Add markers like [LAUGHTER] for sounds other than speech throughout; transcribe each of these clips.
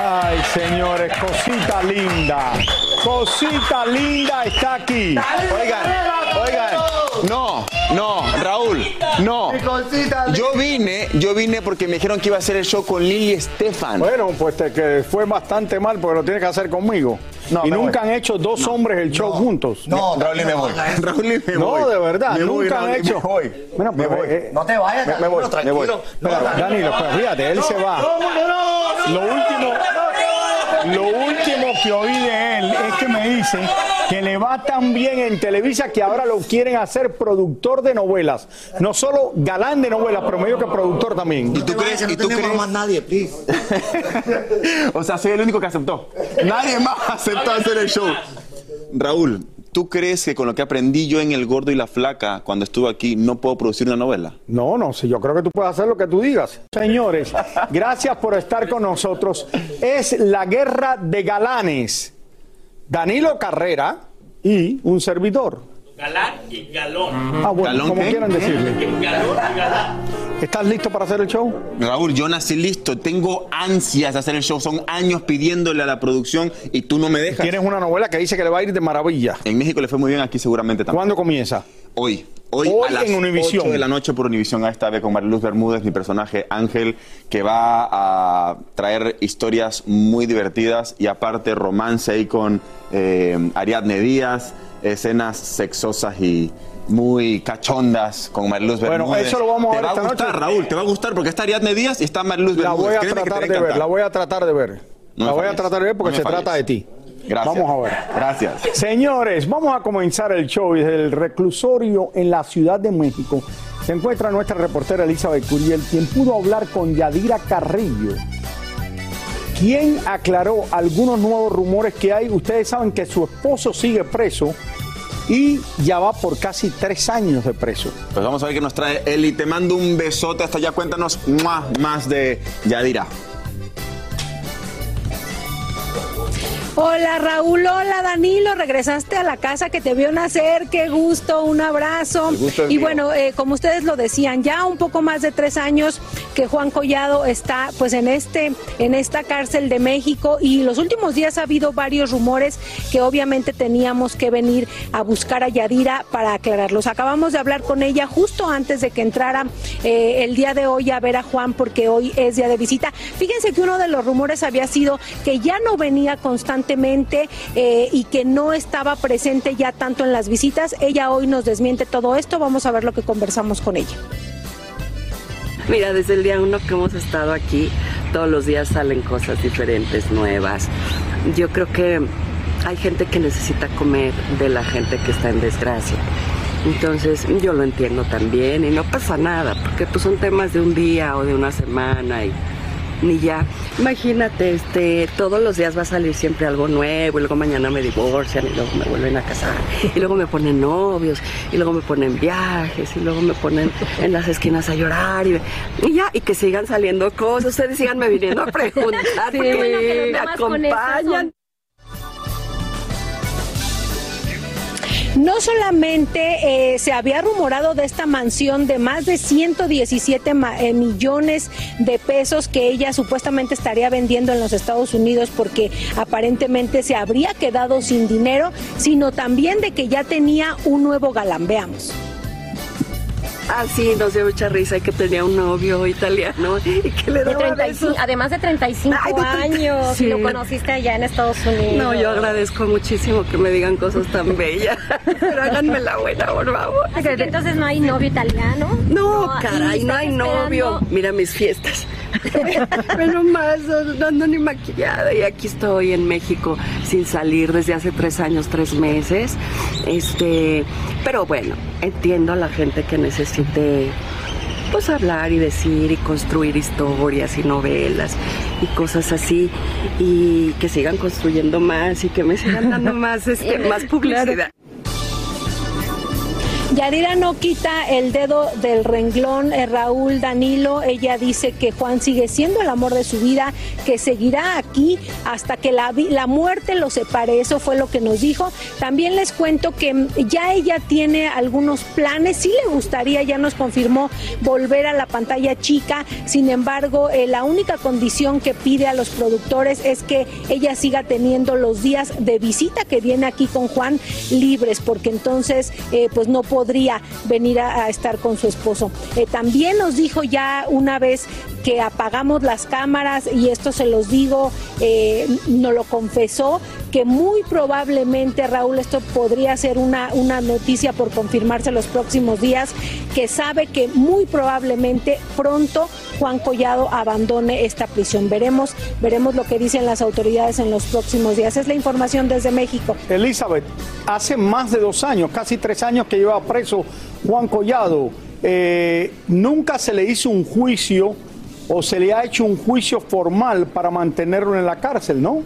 Ay, señores, cosita linda. Cosita linda está aquí. Oigan, oigan. No, no, Raúl, no. Yo vine, yo vine porque me dijeron que iba a hacer el show con Lili Estefan. Bueno, pues te, que fue bastante mal porque lo tienes que hacer conmigo. No, y me nunca voy. han hecho dos hombres el show juntos. No, Raúl y me voy. Raúl y me voy. No, de verdad, Me voy, nunca han Raúl, y hecho. Me voy. Bueno, me pues, voy. eh, No te vayas, Me- me voy, me tranquilo. voy. No, Pero, Danilo. Danilo, pues fíjate, él se va. Lo último, lo último que oí de él es que me dice que le va tan bien en Televisa que ahora lo quieren hacer productor de novelas. No solo galán de novelas, pero medio que productor también. ¿Y tú crees? No ¿Y tú crees? más nadie, please. [LAUGHS] o sea, soy el único que aceptó. Nadie más aceptó hacer el show. Raúl, ¿tú crees que con lo que aprendí yo en El Gordo y la Flaca cuando estuve aquí no puedo producir una novela? No, no, si yo creo que tú puedes hacer lo que tú digas. Señores, gracias por estar con nosotros. Es la guerra de galanes. Danilo Carrera y un servidor. Galán y galón. Ah, bueno, ¿Galón como qué? quieran decirle. Galón y galán. ¿Estás listo para hacer el show? Raúl, yo nací listo, tengo ansias de hacer el show, son años pidiéndole a la producción y tú no me dejas. Tienes una novela que dice que le va a ir de maravilla. En México le fue muy bien, aquí seguramente también. ¿Cuándo comienza? Hoy. Hoy, Hoy a las en Univisión. 8 de la noche por Univisión, a esta vez con Mariluz Bermúdez, mi personaje Ángel, que va a traer historias muy divertidas y aparte romance ahí con eh, Ariadne Díaz, escenas sexosas y muy cachondas con Mariluz Bueno, Bermúdez. eso lo vamos a Te ver va esta a gustar, noche. Raúl, te va a gustar porque está Ariadne Díaz y está Mariluz La Bermúdez. voy a Créeme te tratar va de ver, la voy a tratar de ver. No la voy a tratar de ver porque No se falles. trata de ti. Gracias. Vamos a ver. Gracias. Señores, vamos a comenzar el show desde el reclusorio en la Ciudad de México. Se encuentra nuestra reportera Elizabeth Curiel, quien pudo hablar con Yadira Carrillo, quien aclaró algunos nuevos rumores que hay. Ustedes saben que su esposo sigue preso y ya va por casi tres años de preso. Pues vamos a ver qué nos trae Eli. Te mando un besote hasta allá. Cuéntanos más de Yadira. Hola Raúl, hola Danilo, regresaste a la casa que te vio nacer, qué gusto, un abrazo. Gusto y bueno, eh, como ustedes lo decían, ya un poco más de tres años que Juan Collado está pues en este, en esta cárcel de México y los últimos días ha habido varios rumores que obviamente teníamos que venir a buscar a Yadira para aclararlos. Acabamos de hablar con ella justo antes de que entrara eh, el día de hoy a ver a Juan porque hoy es día de visita. Fíjense que uno de los rumores había sido que ya no venía constantemente eh, y que no estaba presente ya tanto en las visitas. Ella hoy nos desmiente todo esto. Vamos a ver lo que conversamos con ella. Mira, desde el día uno que hemos estado aquí, todos los días salen cosas diferentes, nuevas. Yo creo que hay gente que necesita comer de la gente que está en desgracia. Entonces yo lo entiendo también y no pasa nada, porque pues son temas de un día o de una semana y ni ya. Imagínate, este, todos los días va a salir siempre algo nuevo y luego mañana me divorcian y luego me vuelven a casar y luego me ponen novios y luego me ponen viajes y luego me ponen en las esquinas a llorar y, y ya, y que sigan saliendo cosas, ustedes síganme viniendo a preguntar Sí. porque Bueno, pero me acompañan. No solamente eh, se había rumorado de esta mansión de más de 117 ma- eh, millones de pesos que ella supuestamente estaría vendiendo en los Estados Unidos porque aparentemente se habría quedado sin dinero, sino también de que ya tenía un nuevo galán. Veamos. Ah, sí, nos dio mucha risa que tenía un novio italiano y que le De daba 35, besos. además de 35 Ay, de 30, años, sí. y lo conociste allá en Estados Unidos. No, yo agradezco muchísimo que me digan cosas tan [LAUGHS] bellas. Pero háganme la buena, por favor. Así que entonces no hay novio italiano. No, y caray, no hay novio. Mira mis fiestas. [LAUGHS] Pero más, no ando ni maquillada. Y aquí estoy en México sin salir desde hace tres años, tres meses. Este, pero bueno, entiendo a la gente que necesite pues hablar y decir y construir historias y novelas y cosas así y que sigan construyendo más y que me sigan dando [LAUGHS] más este más publicidad. Yadira no quita el dedo del renglón, eh, Raúl Danilo. Ella dice que Juan sigue siendo el amor de su vida, que seguirá aquí hasta que la, muerte lo separe. Eso fue lo que nos dijo. También les cuento que mm, ya ella tiene algunos planes. Sí le gustaría, ya nos confirmó, volver a la pantalla chica. Sin embargo, eh, la única condición que pide a los productores es que ella siga teniendo los días de visita que viene aquí con Juan libres, porque entonces eh, pues no podría venir a, a estar con su esposo. Eh, también nos dijo ya una vez que apagamos las cámaras, y esto se los digo, eh, nos lo confesó, que muy probablemente, Raúl, esto podría ser una, una noticia por confirmarse los próximos días, que sabe que muy probablemente pronto Juan Collado abandone esta prisión. Veremos, veremos lo que dicen las autoridades en los próximos días. Es la información desde México. Elizabeth, hace más de dos años, casi tres años que lleva preso Juan Collado. Eh, nunca se le hizo un juicio o se le ha hecho un juicio formal para mantenerlo en la cárcel, ¿no?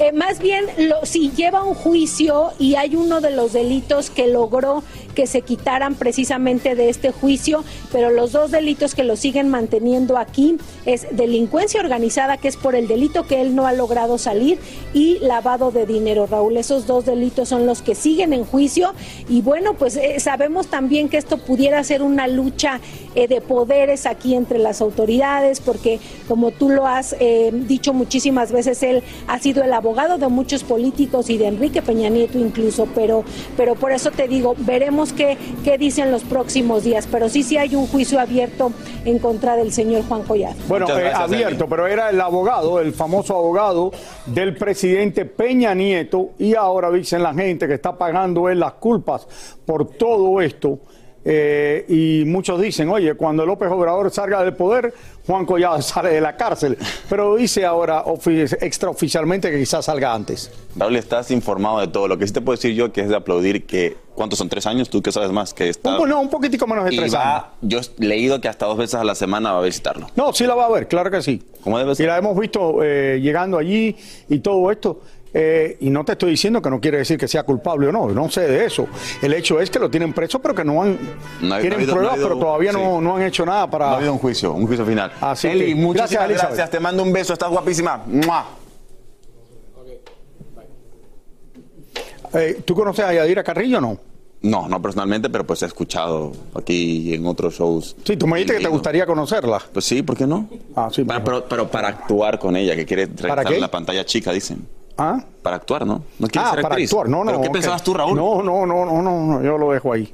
Eh, más bien, lo, si lleva un juicio y hay uno de los delitos que logró que se quitaran precisamente de este juicio, pero los dos delitos que lo siguen manteniendo aquí es delincuencia organizada, que es por el delito que él no ha logrado salir, y lavado de dinero, Raúl. Esos dos delitos son los que siguen en juicio y bueno, pues eh, sabemos también que esto pudiera ser una lucha eh, de poderes aquí entre las autoridades, porque como tú lo has eh, dicho muchísimas veces, él ha sido el abogado de muchos políticos y de Enrique Peña Nieto incluso, pero, pero por eso te digo, veremos qué, qué dicen los próximos días, pero sí, sí hay un juicio abierto en contra del señor Juan Collado. Bueno, eh, abierto, pero era el abogado, el famoso abogado del presidente Peña Nieto y ahora dicen la gente que está pagando él las culpas por todo esto. Eh, y muchos dicen, oye, cuando López Obrador salga del poder, Juan Collado [LAUGHS] sale de la cárcel. Pero dice ahora ofi- extraoficialmente que quizás salga antes. Raúl, estás informado de todo. Lo que sí te puedo decir yo que es de aplaudir que, ¿cuántos son? ¿Tres años? ¿Tú qué sabes más? Que está... Un, no, un poquitico menos de y tres años. yo he leído que hasta dos veces a la semana va a visitarlo. No, sí la va a ver, claro que sí. ¿Cómo debe Y ser? la hemos visto eh, llegando allí y todo esto. Eh, y no te estoy diciendo que no quiere decir que sea culpable o no, no sé de eso. El hecho es que lo tienen preso, pero que no han. No tienen no ha habido- pruebas, no ha habido- pero todavía no, sí. no han hecho nada para. No ha habido un juicio, un juicio final. Así Eli, que, muchísimas gracias. Te mando un beso, estás guapísima. ¡Mua! Eh, ¿Tú conoces a Yadira Carrillo o no? No, no personalmente, pero pues he escuchado aquí en otros shows. Sí, tú me dijiste que te gustaría conocerla. Pues sí, ¿por qué no? Ah, sí. Para- pero, pero para actuar con ella, que quiere regresar a la pantalla chica, dicen. ¿Ah? Para actuar, ¿no? No quiere Ah, ser para actriz. actuar. No, no. ¿Pero qué pensabas tú, Raúl? No, no, no, no, no, no, yo lo dejo ahí.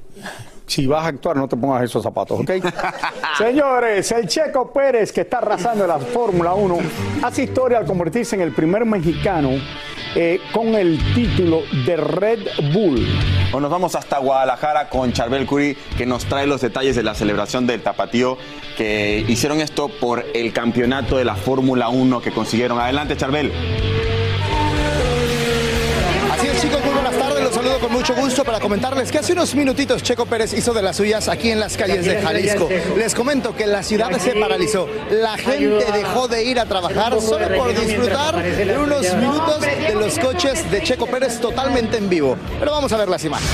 Si vas a actuar, no te pongas esos zapatos, ¿ok? [LAUGHS] Señores, el Checo Pérez, que está arrasando en la Fórmula 1, hace historia al convertirse en el primer mexicano eh, con el título de Red Bull. Bueno, nos vamos hasta Guadalajara con Charbel Curry, que nos trae los detalles de la celebración del Tapatío, que hicieron esto por el campeonato de la Fórmula 1 que consiguieron. Adelante, Charbel. Con mucho gusto para comentarles que hace unos minutitos Checo Pérez hizo de las suyas aquí en las calles de Jalisco. Les comento que la ciudad se paralizó. La gente dejó de ir a trabajar solo por disfrutar de unos minutos de los coches de Checo Pérez totalmente en vivo. Pero vamos a ver las imágenes.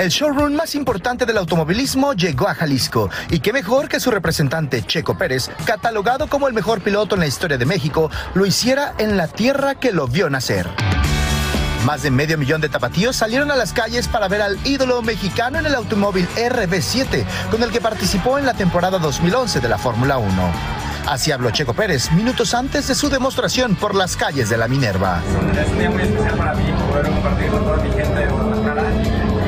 El showroom más importante del automovilismo llegó a Jalisco y qué mejor que su representante Checo Pérez, catalogado como el mejor piloto en la historia de México, lo hiciera en la tierra que lo vio nacer. Más de medio millón de tapatíos salieron a las calles para ver al ídolo mexicano en el automóvil RB7, con el que participó en la temporada 2011 de la Fórmula 1. Así habló Checo Pérez minutos antes de su demostración por las calles de la Minerva. Es un día muy especial para mí poder compartir con toda mi gente de Guadalajara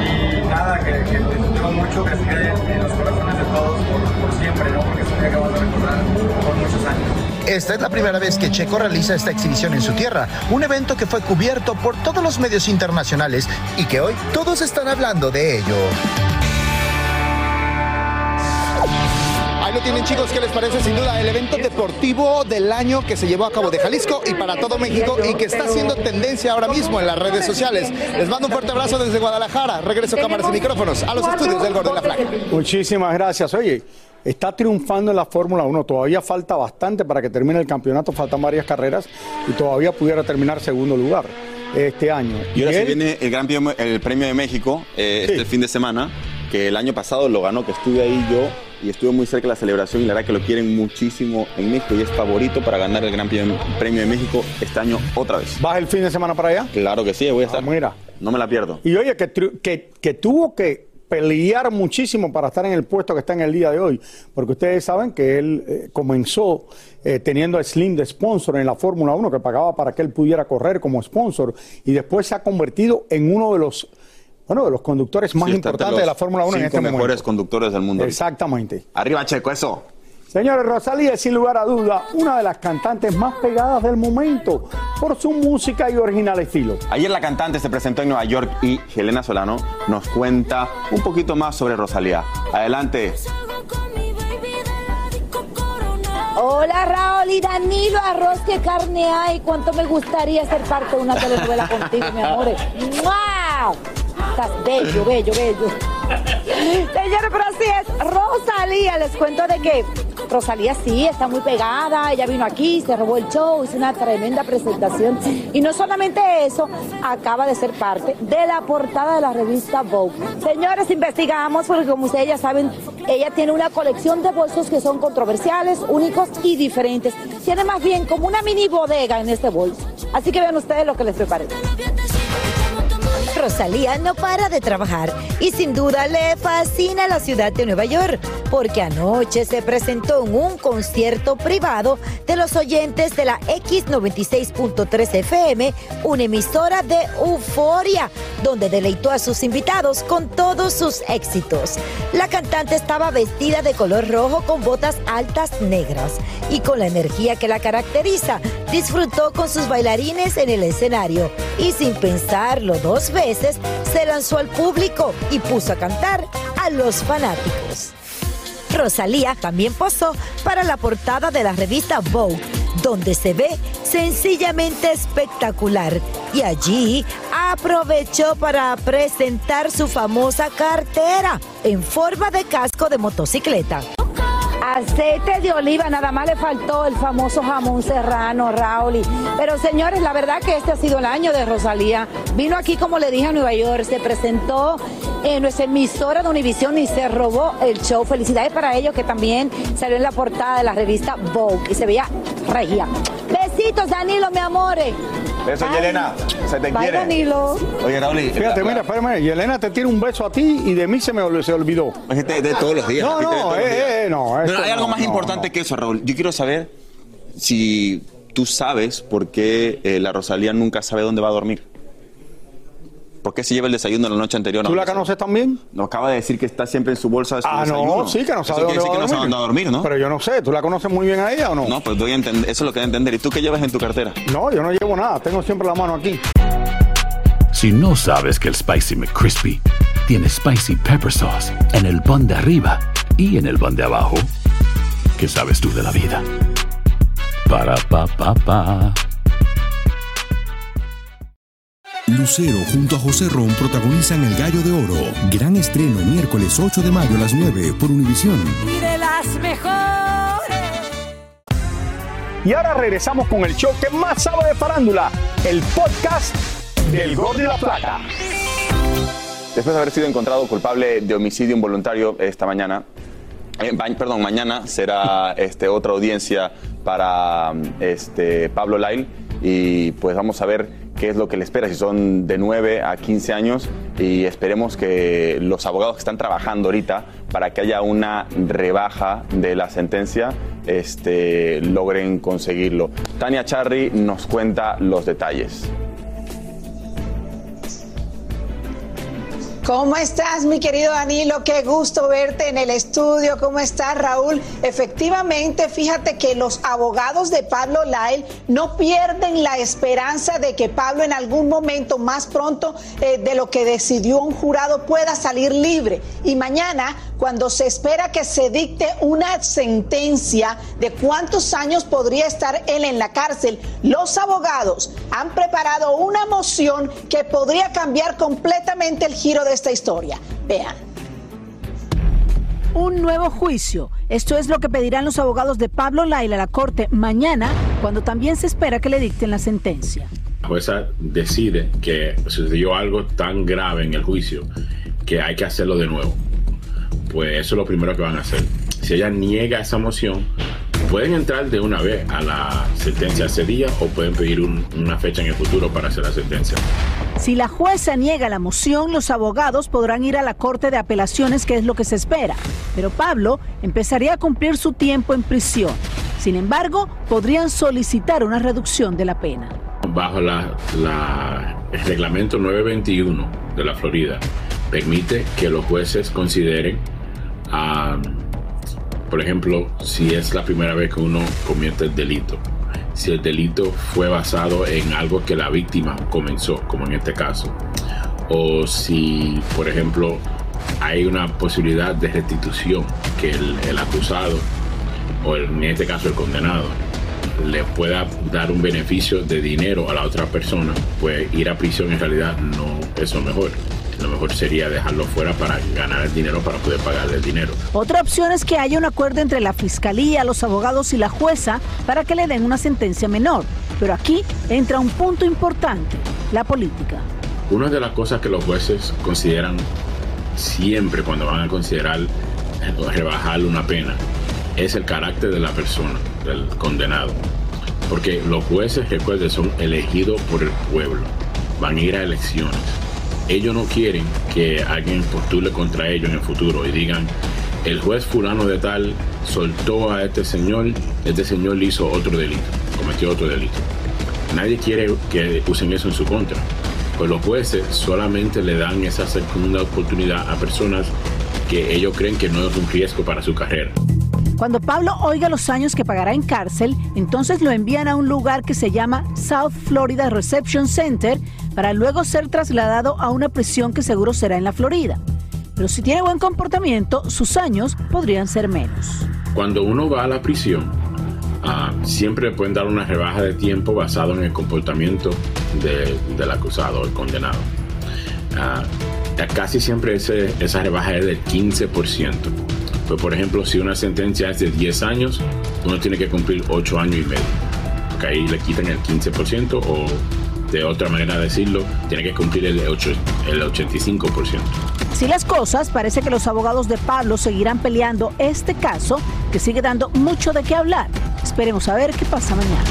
y nada, que, que disfrutemos mucho, que se quede en los corazones de todos por, por siempre, ¿no? porque es un día que vamos a recordar por muchos años. Esta es la primera vez que Checo realiza esta exhibición en su tierra, un evento que fue cubierto por todos los medios internacionales y que hoy todos están hablando de ello. Ahí lo tienen chicos, ¿qué les parece? Sin duda el evento deportivo del año que se llevó a cabo de Jalisco y para todo México y que está haciendo tendencia ahora mismo en las redes sociales. Les mando un fuerte abrazo desde Guadalajara. Regreso cámaras y micrófonos a los estudios del Gordo de la Placa. Muchísimas gracias. Oye, está triunfando en la Fórmula 1. Todavía falta bastante para que termine el campeonato. Faltan varias carreras y todavía pudiera terminar segundo lugar este año. Y ahora se él- viene el Gran Premio, el premio de México eh, este fin de semana, que el año pasado lo ganó, que estuve ahí yo y estuve muy cerca de la celebración y la verdad que lo quieren muchísimo en México y es favorito para ganar el Gran Premio, de México este año otra vez. ¿Vas el fin de semana para allá? Claro que sí, voy a estar. mira. No me la pierdo. Y oye, que, tru- que, que tuvo que pelear muchísimo para estar en el puesto que está en el día de hoy, porque ustedes saben que él eh, comenzó eh, teniendo a Slim de sponsor en la Fórmula 1, que pagaba para que él pudiera correr como sponsor, y después se ha convertido en uno de los, bueno, de los conductores más Sí, importantes de los la Fórmula 1 en este mejores momento. conductores del mundo. Exactamente. Arriba, Checo, eso. Señores, Rosalía es sin lugar a duda una de las cantantes más pegadas del momento por su música y original estilo. Ayer la cantante se presentó en Nueva York y Helena Solano nos cuenta un poquito más sobre Rosalía. Adelante. Hola Raúl y Danilo, arroz que carne hay. Cuánto me gustaría ser parte de una telenovela contigo, mi amor. ¡Mua! Estás bello, bello, bello. Señores, pero así es. Rosalía, les cuento de que Rosalía sí está muy pegada. Ella vino aquí, se robó el show, hizo una tremenda presentación. Y no solamente eso, acaba de ser parte de la portada de la revista Vogue. Señores, investigamos porque como ustedes ya saben, ella tiene una colección de bolsos que son controversiales, únicos y diferentes. Tiene más bien como una mini bodega en este bolso. Así que vean ustedes lo que les preparé. Rosalía no para de trabajar y sin duda le fascina la ciudad de Nueva York porque anoche se presentó en un concierto privado de los oyentes de la X96.3 FM, una emisora de euforia, donde deleitó a sus invitados con todos sus éxitos. La cantante estaba vestida de color rojo con botas altas negras y con la energía que la caracteriza, disfrutó con sus bailarines en el escenario y sin pensarlo dos veces se lanzó al público y puso a cantar a los fanáticos. Rosalía también posó para la portada de la revista Vogue, donde se ve sencillamente espectacular. Y allí aprovechó para presentar su famosa cartera en forma de casco de motocicleta. Aceite de oliva, nada más le faltó el famoso jamón serrano, Raúl. Pero señores, la verdad que este ha sido el año de Rosalía. Vino aquí, como le dije, a Nueva York, se presentó en nuestra emisora de Univision y se robó el show. Felicidades para ellos que también salió en la portada de la revista Vogue y se veía regia. Besitos, Danilo, mi amore. Eso, Bye. Yelena. Se te Bye, quiere. Danilo. Oye, Raúl. y- Fíjate, mira, espérame, y Elena te tiene un beso a ti y de mí se me ol- se olvidó. Es de, de todos los días. No, no, eh, días. eh, no, Pero hay algo no, más no, importante que eso, Raúl. Yo quiero saber si tú sabes por qué eh, la Rosalía nunca sabe dónde va a dormir. ¿Por qué se lleva el desayuno la noche anterior? ¿Tú la conoces también? Nos acaba de decir que está siempre en su bolsa de su Ah, desayuno. no, sí, que no Eso sabe quiere dónde decir va que no sabe dormir. dónde va a dormir, ¿no? Pero yo no sé, ¿tú la conoces muy bien a ella o no? No, pues doy a entender, eso es lo que voy a entender. ¿Y tú qué llevas en tu cartera? No, yo no llevo nada, tengo siempre la mano aquí. Si no sabes que el Spicy McCrispy tiene Spicy Pepper Sauce en el pan de arriba y en el pan de abajo, ¿qué sabes tú de la vida? Para, pa, pa, pa. Lucero junto a José Ron protagonizan El Gallo de Oro. Gran estreno miércoles 8 de mayo a las 9 por Univisión. Y de las mejores. Y ahora regresamos con el show que más sabe de farándula, el podcast del Gol de la Plata. después de haber sido encontrado culpable de homicidio involuntario esta mañana, eh, perdón, mañana será [LAUGHS] este, otra audiencia para este, Pablo Lail y pues vamos a ver qué es lo que le espera, si son de 9 a 15 años y esperemos que los abogados que están trabajando ahorita para que haya una rebaja de la sentencia este, logren conseguirlo. Tania Charry nos cuenta los detalles. ¿Cómo estás, mi querido Danilo? Qué gusto verte en el estudio. ¿Cómo estás, Raúl? Efectivamente, fíjate que los abogados de Pablo Lail no pierden la esperanza de que Pablo en algún momento más pronto eh, de lo que decidió un jurado pueda salir libre. Y mañana, cuando se espera que se dicte una sentencia de cuántos años podría estar él en la cárcel, los abogados han preparado una moción que podría cambiar completamente el giro de esta historia. Vean. Un nuevo juicio. Esto es lo que pedirán los abogados de Pablo Laila a la corte mañana, cuando también se espera que le dicten la sentencia. La jueza decide que sucedió algo tan grave en el juicio que hay que hacerlo de nuevo. Pues eso es lo primero que van a hacer. Si ella niega esa moción, pueden entrar de una vez a la sentencia ese día o pueden pedir un- una fecha en el futuro para hacer la sentencia. Si la jueza niega la moción, los abogados podrán ir a la Corte de Apelaciones, que es lo que se espera. Pero Pablo empezaría a cumplir su tiempo en prisión. Sin embargo, podrían solicitar una reducción de la pena. Bajo la, la- el reglamento 921 de la Florida, permite que los jueces consideren, ah, por ejemplo, si es la primera vez que uno comete el delito. Si el delito fue basado en algo que la víctima comenzó, como en este caso. O si, por ejemplo, hay una posibilidad de restitución que el, acusado, o en este caso el condenado, le pueda dar un beneficio de dinero a la otra persona, pues ir a prisión en realidad no es lo mejor. Lo mejor sería dejarlo fuera para ganar el dinero para poder pagarle el dinero. Otra opción es que haya un acuerdo entre la fiscalía, los abogados y la jueza para que le den una sentencia menor. Pero aquí entra un punto importante, la política. Una de las cosas que los jueces consideran siempre cuando van a considerar rebajar una pena es el carácter de la persona, del condenado. Porque los jueces, recuerden, son elegidos por el pueblo. Van a ir a elecciones. Ellos no quieren que alguien postule contra ellos en el futuro y digan, el juez fulano de tal soltó a este señor, este señor hizo otro delito, cometió otro delito. Nadie quiere que usen eso en su contra. Pues los jueces solamente le dan esa segunda oportunidad a personas que ellos creen que no es un riesgo para su carrera. Cuando Pablo oiga los años que pagará en cárcel, entonces lo envían a un lugar que se llama South Florida Reception Center para luego ser trasladado a una prisión que seguro será en la Florida. Pero si tiene buen comportamiento, sus años podrían ser menos. Cuando uno va a la prisión, ah, siempre pueden dar una rebaja de tiempo basado en el comportamiento de- del acusado, el condenado. Ah, casi siempre esa rebaja es del 15%. Pues, por ejemplo, si una sentencia es de 10 años, uno tiene que cumplir 8 años y medio. Ahí le quitan el 15% o de otra manera de decirlo, tiene que cumplir el, ocho- el 85%. Así las cosas, parece que los abogados de Pablo seguirán peleando este caso que sigue dando mucho de qué hablar. Esperemos a ver qué pasa mañana.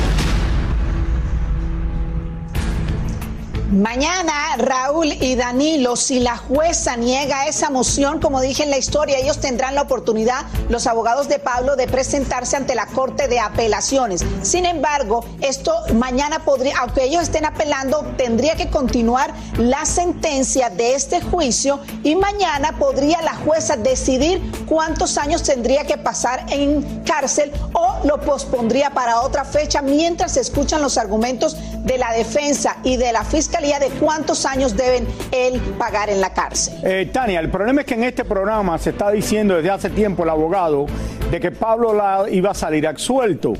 Mañana, Raúl y Danilo, si la jueza niega esa moción, como dije en la historia, ellos tendrán la oportunidad, los abogados de Pablo, de presentarse ante la Corte de Apelaciones. Sin embargo, esto mañana podría, aunque ellos estén apelando, tendría que continuar la sentencia de este juicio y mañana podría la jueza decidir cuántos años tendría que pasar en cárcel o lo pospondría para otra fecha mientras se escuchan los argumentos de la defensa y de la de cuántos años deben él pagar en la cárcel. Eh, Tania, el problema es que en este programa se está diciendo desde hace tiempo el abogado de que Pablo la iba a salir absuelto.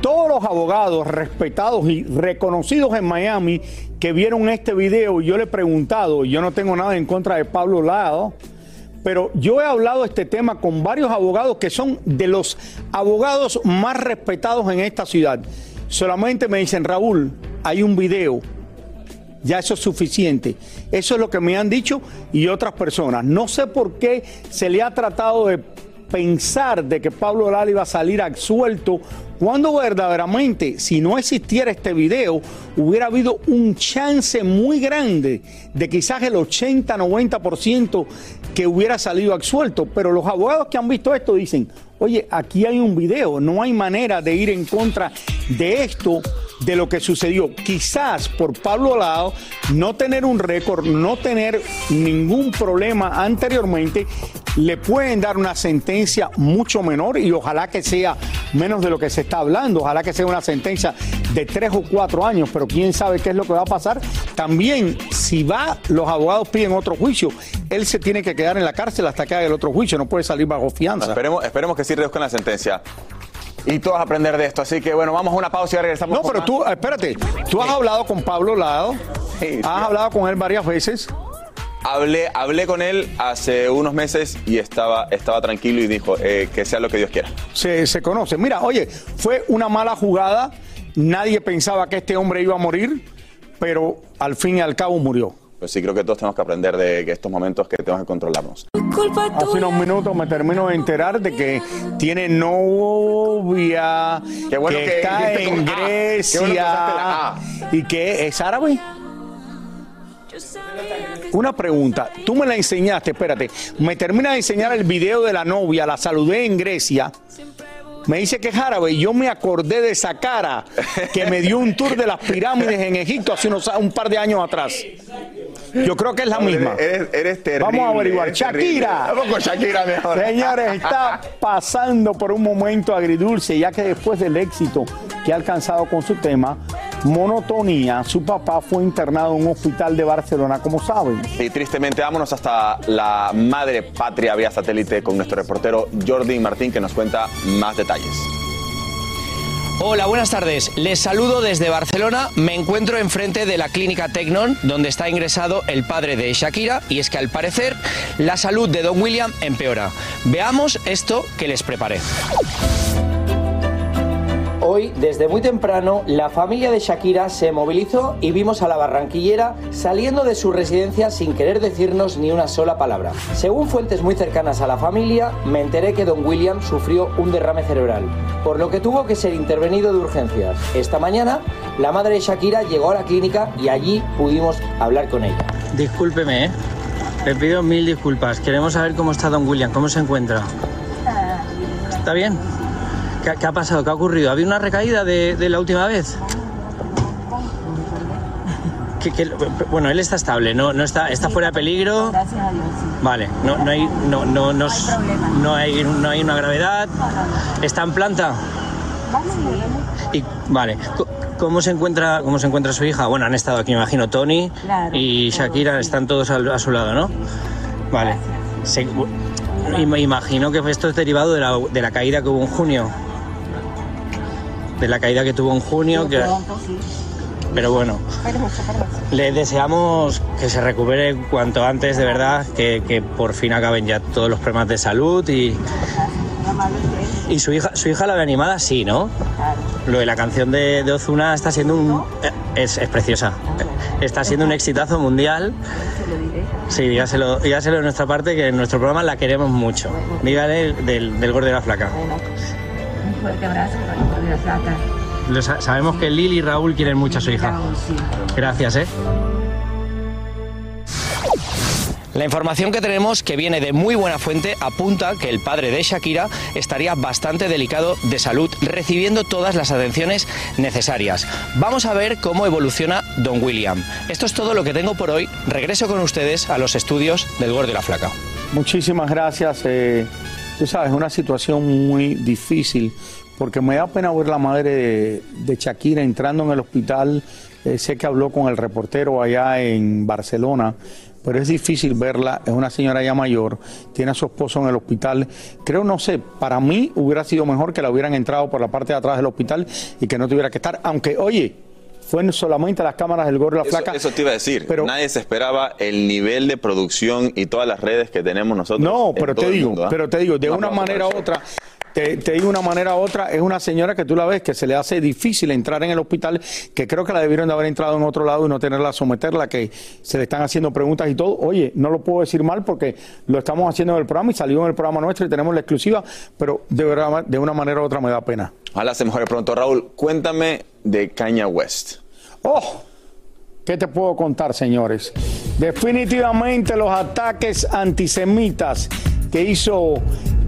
Todos los abogados respetados y reconocidos en Miami que vieron este video, yo le he preguntado, yo no tengo nada en contra de Pablo Lado, pero yo he hablado este tema con varios abogados que son de los abogados más respetados en esta ciudad. Solamente me dicen, Raúl, hay un video ya eso es suficiente. Eso es lo que me han dicho y otras personas. No sé por qué se le ha tratado de pensar de que Pablo Lala iba a salir absuelto cuando verdaderamente, si no existiera este video, hubiera habido un chance muy grande de quizás el 80-90% que hubiera salido absuelto. Pero los abogados que han visto esto dicen, oye, aquí hay un video, no hay manera de ir en contra de esto de lo que sucedió. Quizás por Pablo Lado no tener un récord, no tener ningún problema anteriormente, le pueden dar una sentencia mucho menor y ojalá que sea menos de lo que se está hablando, ojalá que sea una sentencia de tres o cuatro años, pero quién sabe qué es lo que va a pasar. También, si va, los abogados piden otro juicio, él se tiene que quedar en la cárcel hasta que haga el otro juicio, no puede salir bajo fianza. Esperemos, esperemos que sí reduzcan la sentencia. Y todos aprender de esto. Así que bueno, vamos a una pausa y regresamos. No, pero más. tú, espérate, tú has hablado con Pablo Lado, has hablado con él varias veces. Hablé, hablé con él hace unos meses y estaba, estaba tranquilo y dijo eh, que sea lo que Dios quiera. se, se conoce. Mira, oye, fue una mala jugada. Nadie pensaba que este hombre iba a morir, pero al fin y al cabo murió. Pues sí, creo que todos tenemos que aprender de que estos momentos que tenemos que controlarnos. Hace unos minutos me termino de enterar de que tiene novia, Qué bueno que, que está en. Qué bueno que Grecia y que es árabe. Una pregunta, tú me la enseñaste, espérate, me termina de enseñar el video de la novia, la saludé en Grecia. Me dice que es árabe y yo me acordé de esa cara que me dio un tour de las pirámides en Egipto hace unos, un par de años atrás. Yo creo que es la misma. Eres, eres terrible. Vamos a averiguar. Shakira. Vamos con Shakira mejor. Señores, está [LAUGHS] pasando por un momento agridulce, ya que después del éxito que ha alcanzado con su tema, Monotonía, su papá fue internado en un hospital de Barcelona, como saben. Y tristemente, vámonos hasta la madre patria vía satélite con nuestro reportero Jordi Martín que nos cuenta más detalles. Hola, buenas tardes. Les saludo desde Barcelona. Me encuentro enfrente de la clínica Tecnon, donde está ingresado el padre de Shakira, y es que al parecer la salud de Don William empeora. Veamos esto que les preparé. Hoy, desde muy temprano, la familia de Shakira se movilizó y vimos a la barranquillera saliendo de su residencia sin querer decirnos ni una sola palabra. Según fuentes muy cercanas a la familia, me enteré que don William sufrió un derrame cerebral, por lo que tuvo que ser intervenido de urgencias. Esta mañana, la madre de Shakira llegó a la clínica y allí pudimos hablar con ella. Discúlpeme, ¿eh? Le pido mil disculpas. Queremos saber cómo está don William, cómo se encuentra. ¿Está bien? ¿Qué, qué ha pasado? ¿Qué ha ocurrido? ¿Había una recaída de, de la última vez? Que- que- bueno, él está estable, no, no está, está fuera de peligro. Gracias a Dios. Vale, no, no hay, no, no, no, no hay, no hay una gravedad. ¿Está en planta? Y, vale. ¿Cómo se encuentra, cómo se encuentra su hija? Bueno, han estado aquí, me imagino, Tony Claro, y Shakira, están todos al- a, su lado, ¿no? Vale. Se- y me imagino que esto es derivado de la, de la caída que hubo en junio. La caída que tuvo en junio, que, pero bueno, le deseamos que se recupere cuanto antes, de verdad, que, que por fin acaben ya todos los problemas de salud y, y su hija, su hija la ve animada, sí, ¿no? Lo de la canción de, Ozuna está siendo un... Es, es preciosa. Está siendo un exitazo mundial. Sí, dígaselo, dígaselo de nuestra parte que en nuestro programa la queremos mucho. Dígale del, del gordo de la flaca. Un fuerte abrazo de la Flaca. Lo sa- sabemos que Lili y Raúl quieren mucho a su hija. Gracias, ¿eh? La información que tenemos, que viene de muy buena fuente, apunta que el padre de Shakira estaría bastante delicado de salud, recibiendo todas las atenciones necesarias. Vamos a ver cómo evoluciona Don William. Esto es todo lo que tengo por hoy. Regreso con ustedes a los estudios del Gordo y la Flaca. Muchísimas gracias. eh, tú sabes, es una situación muy difícil porque me da pena ver la madre de, de Shakira entrando en el hospital. Eh, sé que habló con el reportero allá en Barcelona, pero es difícil verla. Es una señora ya mayor, tiene a su esposo en el hospital. Creo, no sé, para mí hubiera sido mejor que la hubieran entrado por la parte de atrás del hospital y que no tuviera que estar, aunque, oye, fue solamente las cámaras del gordo y la flaca. eso te iba a decir. Nadie se esperaba el nivel de producción y todas las redes que tenemos nosotros. No, pero te digo, mundo, ¿ah? pero te digo, de Un una manera u otra, te, te digo una manera u otra, es una señora que tú la ves que se le hace difícil entrar en el hospital, que creo que la debieron de haber entrado en otro lado y no tenerla a someterla, que se le están haciendo preguntas y todo. Oye, no lo puedo decir mal porque lo estamos haciendo en el programa y salió en el programa nuestro y tenemos la exclusiva, pero de, verdad, de una manera u otra me da pena. Ojalá se mejore pronto. Raúl, cuéntame de Kanye West. ¡Oh! ¿Qué te puedo contar, señores? Definitivamente los ataques antisemitas que hizo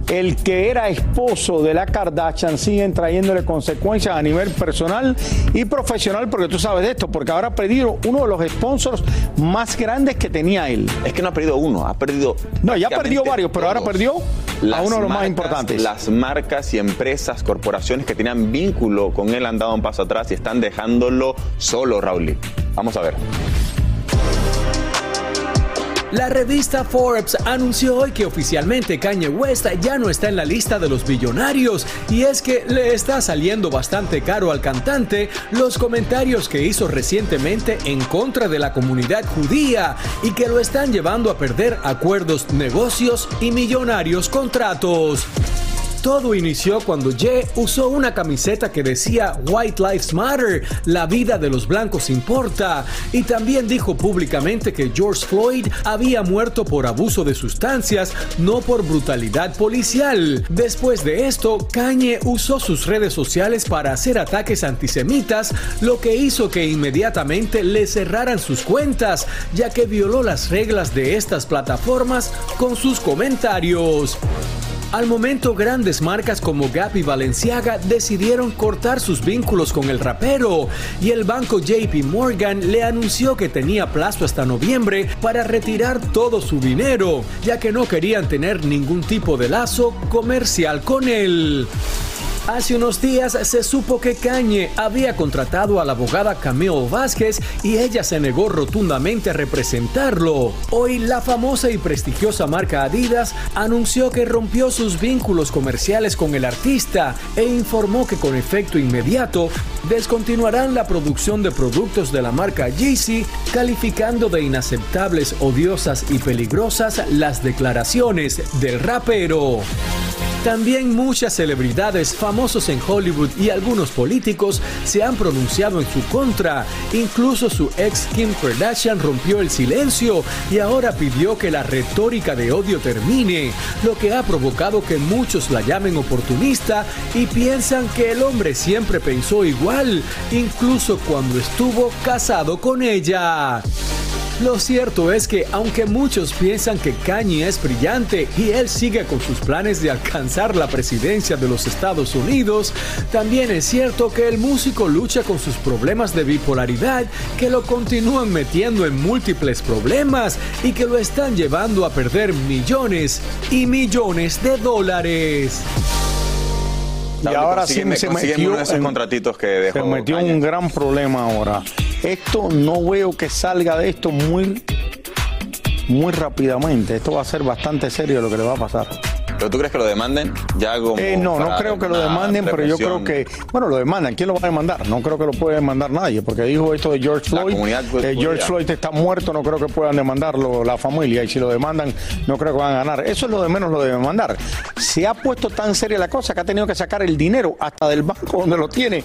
el que era esposo de la Kardashian siguen trayéndole consecuencias a nivel personal y profesional, porque tú sabes de esto, porque ahora ha perdido uno de los sponsors más grandes que tenía él. Es que no ha perdido uno, ha perdido. No, ya perdió varios, pero ahora perdió a uno de los más importantes. Las marcas y empresas, corporaciones que tenían vínculo con él han dado un paso atrás y están dejándolo solo, Raúl. Vamos a ver. La revista Forbes anunció hoy que oficialmente Kanye West ya no está en la lista de los billonarios y es que le está saliendo bastante caro al cantante los comentarios que hizo recientemente en contra de la comunidad judía y que lo están llevando a perder acuerdos, negocios y millonarios contratos. Todo inició cuando Ye usó una camiseta que decía White Lives Matter, la vida de los blancos importa, y también dijo públicamente que George Floyd había muerto por abuso de sustancias, no por brutalidad policial. Después de esto, Kanye usó sus redes sociales para hacer ataques antisemitas, lo que hizo que inmediatamente le cerraran sus cuentas, ya que violó las reglas de estas plataformas con sus comentarios. Al momento, grandes marcas como Gap y Balenciaga decidieron cortar sus vínculos con el rapero y el banco JP Morgan le anunció que tenía plazo hasta noviembre para retirar todo su dinero, ya que no querían tener ningún tipo de lazo comercial con él. Hace unos días se supo que Kanye había contratado a la abogada Camille Vázquez y ella se negó rotundamente a representarlo. Hoy la famosa y prestigiosa marca Adidas anunció que rompió sus vínculos comerciales con el artista e informó que con efecto inmediato descontinuarán la producción de productos de la marca Yeezy, calificando de inaceptables, odiosas y peligrosas las declaraciones del rapero. También muchas celebridades famosos en Hollywood y algunos políticos se han pronunciado en su contra. Incluso su ex Kim Kardashian rompió el silencio y ahora pidió que la retórica de odio termine, lo que ha provocado que muchos la llamen oportunista y piensan que el hombre siempre pensó igual, incluso cuando estuvo casado con ella. Lo cierto es que aunque muchos piensan que Kanye es brillante y él sigue con sus planes de alcanzar la presidencia de los Estados Unidos, también es cierto que el músico lucha con sus problemas de bipolaridad que lo continúan metiendo en múltiples problemas y que lo están llevando a perder millones y millones de dólares. Y ahora sí me se metió uno de esos en- contratitos que dejó. Se metió un gran problema ahora. Esto no veo que salga de esto muy, muy rápidamente. Esto va a ser bastante serio lo que le va a pasar. ¿Pero tú crees que lo demanden? Ya como Eh, no, no creo que lo demanden, pero yo creo que, bueno, lo demandan. ¿Quién lo va a demandar? No creo que lo pueda demandar nadie, porque dijo esto de George Floyd. eh, George judía. Floyd está muerto, no creo que puedan demandarlo la familia, y si lo demandan, no creo que van a ganar. Eso es lo de menos lo de demandar. Se ha puesto tan seria la cosa que ha tenido que sacar el dinero hasta del banco donde lo tiene.